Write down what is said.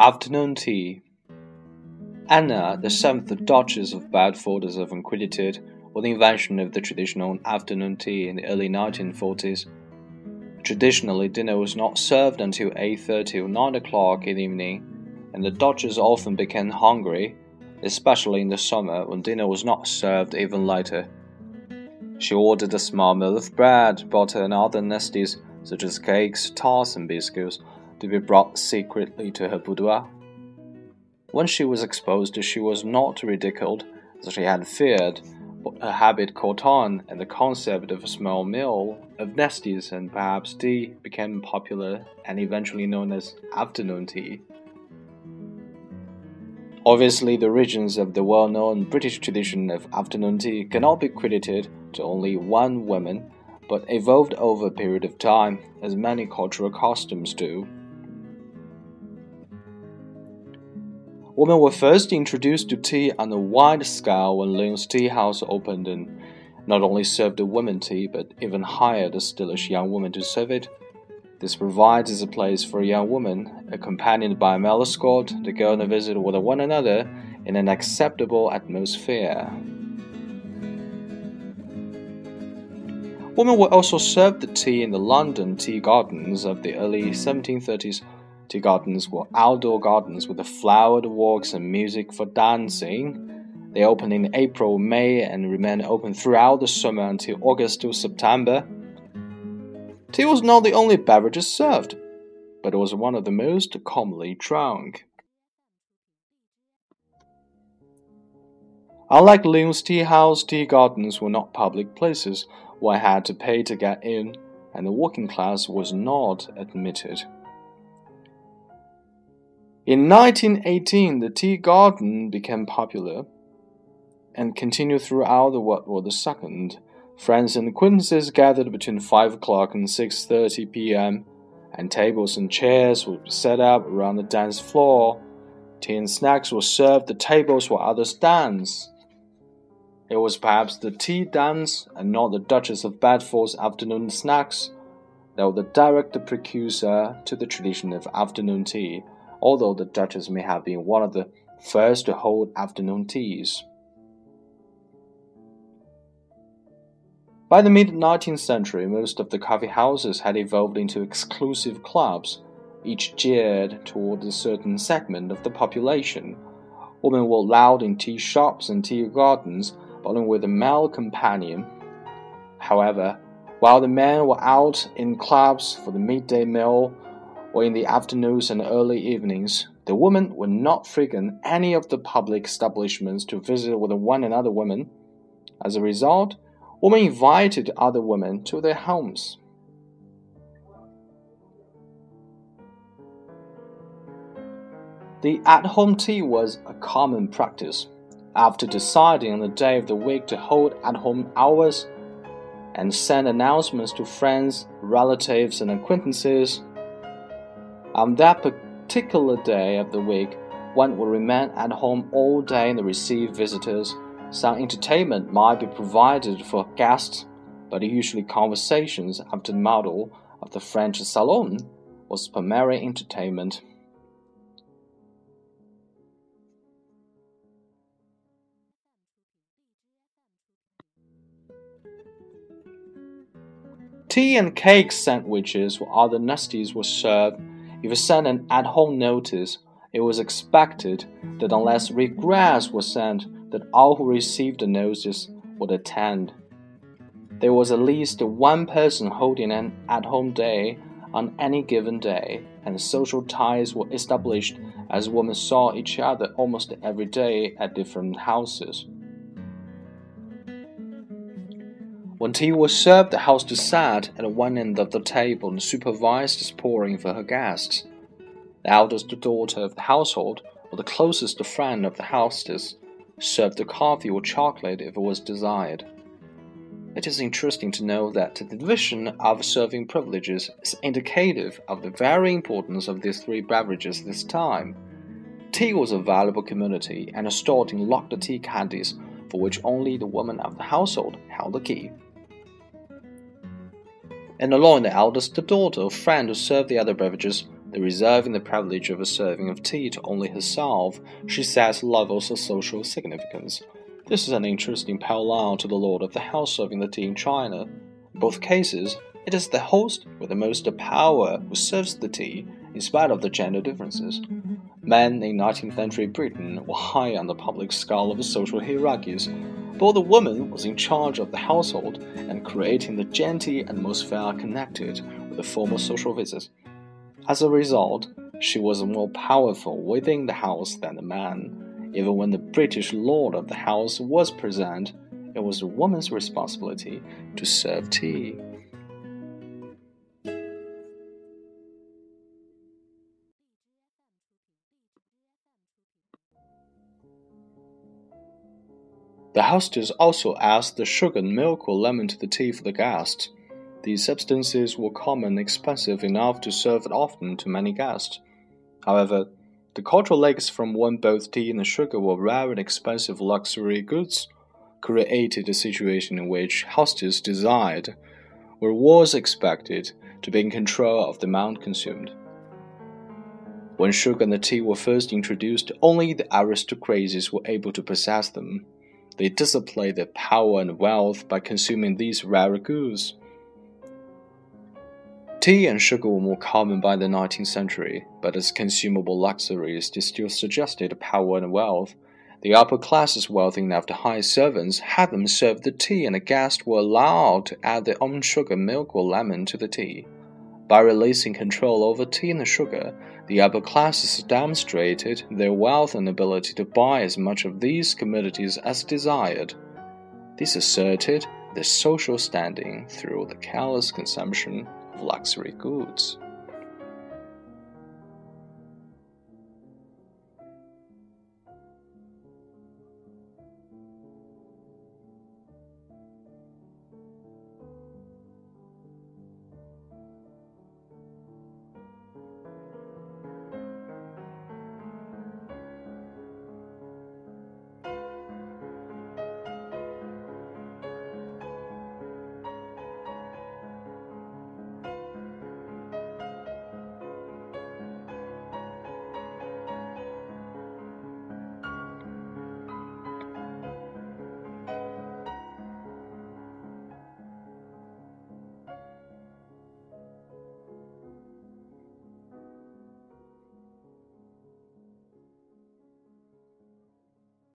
Afternoon tea. Anna, the seventh Duchess of Bedford, is often credited with the invention of the traditional afternoon tea in the early 1940s. Traditionally, dinner was not served until 8:30 or 9 o'clock in the evening, and the Duchess often became hungry, especially in the summer when dinner was not served even later. She ordered a small meal of bread, butter, and other nasties such as cakes, tarts, and biscuits to be brought secretly to her boudoir. When she was exposed, she was not ridiculed, as she had feared, but her habit caught on, and the concept of a small meal, of nasties, and perhaps tea became popular and eventually known as afternoon tea. Obviously, the origins of the well known British tradition of afternoon tea cannot be credited to only one woman, but evolved over a period of time, as many cultural customs do. Women were first introduced to tea on a wide scale when Lyons Tea House opened and not only served the women tea but even hired a stylish young woman to serve it. This provides a place for a young woman, accompanied by a male escort, to go on a visit with one another in an acceptable atmosphere. Women were also served the tea in the London tea gardens of the early 1730s Tea gardens were outdoor gardens with flowered walks and music for dancing. They opened in April, May, and remained open throughout the summer until August to September. Tea was not the only beverage served, but it was one of the most commonly drunk. Unlike Lyons Tea House, tea gardens were not public places where I had to pay to get in, and the working class was not admitted. In 1918, the tea garden became popular and continued throughout the World War II. Friends and acquaintances gathered between 5 o'clock and 6:30 p.m., and tables and chairs be set up around the dance floor. Tea and snacks were served at tables while others danced. It was perhaps the tea dance and not the Duchess of Bedford's afternoon snacks that were the direct precursor to the tradition of afternoon tea although the Duchess may have been one of the first to hold afternoon teas. By the mid 19th century, most of the coffee houses had evolved into exclusive clubs, each geared toward a certain segment of the population. Women were allowed in tea shops and tea gardens, only with a male companion. However, while the men were out in clubs for the midday meal, or in the afternoons and early evenings, the women would not frequent any of the public establishments to visit with one another women. As a result, women invited other women to their homes. The at home tea was a common practice. After deciding on the day of the week to hold at home hours and send announcements to friends, relatives, and acquaintances, on that particular day of the week, one will remain at home all day and receive visitors. Some entertainment might be provided for guests, but usually conversations after the model of the French salon was primary entertainment. Tea and cake sandwiches or other nasties were served if you sent an at home notice, it was expected that unless regrets were sent, that all who received the notice would attend. There was at least one person holding an at home day on any given day, and social ties were established as women saw each other almost every day at different houses. When tea was served, the hostess sat at one end of the table and supervised its pouring for her guests. The eldest daughter of the household, or the closest friend of the hostess, served the coffee or chocolate if it was desired. It is interesting to know that the division of serving privileges is indicative of the very importance of these three beverages this time. Tea was a valuable commodity and stored in locked the tea caddies, for which only the woman of the household held the key and allowing the eldest the daughter or friend to serve the other beverages the reserving the privilege of a serving of tea to only herself, she sets levels of social significance. This is an interesting parallel to the lord of the house serving the tea in China. In both cases, it is the host with the most power who serves the tea, in spite of the gender differences. Men in 19th century Britain were high on the public scale of social hierarchies, but the woman was in charge of the household and creating the genteel atmosphere connected with the formal social visits. As a result, she was more powerful within the house than the man. Even when the British lord of the house was present, it was the woman's responsibility to serve tea. The hostess also asked the sugar, and milk, or lemon to the tea for the guests. These substances were common and expensive enough to serve often to many guests. However, the cultural legs from when both tea and sugar were rare and expensive luxury goods created a situation in which hostess desired, or was expected, to be in control of the amount consumed. When sugar and the tea were first introduced, only the aristocracies were able to possess them. They displayed their power and wealth by consuming these rare goods. Tea and sugar were more common by the 19th century, but as consumable luxuries, they still suggested power and wealth. The upper classes wealthy enough to hire servants had them serve the tea, and the guests were allowed to add their own sugar, milk, or lemon to the tea. By releasing control over tea and sugar, the upper classes demonstrated their wealth and ability to buy as much of these commodities as desired. This asserted their social standing through the careless consumption of luxury goods.